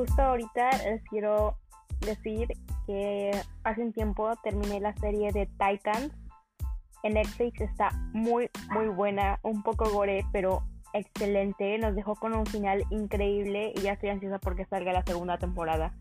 justo ahorita les quiero decir que hace un tiempo terminé la serie de Titans. En Netflix está muy, muy buena, un poco gore, pero excelente. Nos dejó con un final increíble y ya estoy ansiosa porque salga la segunda temporada.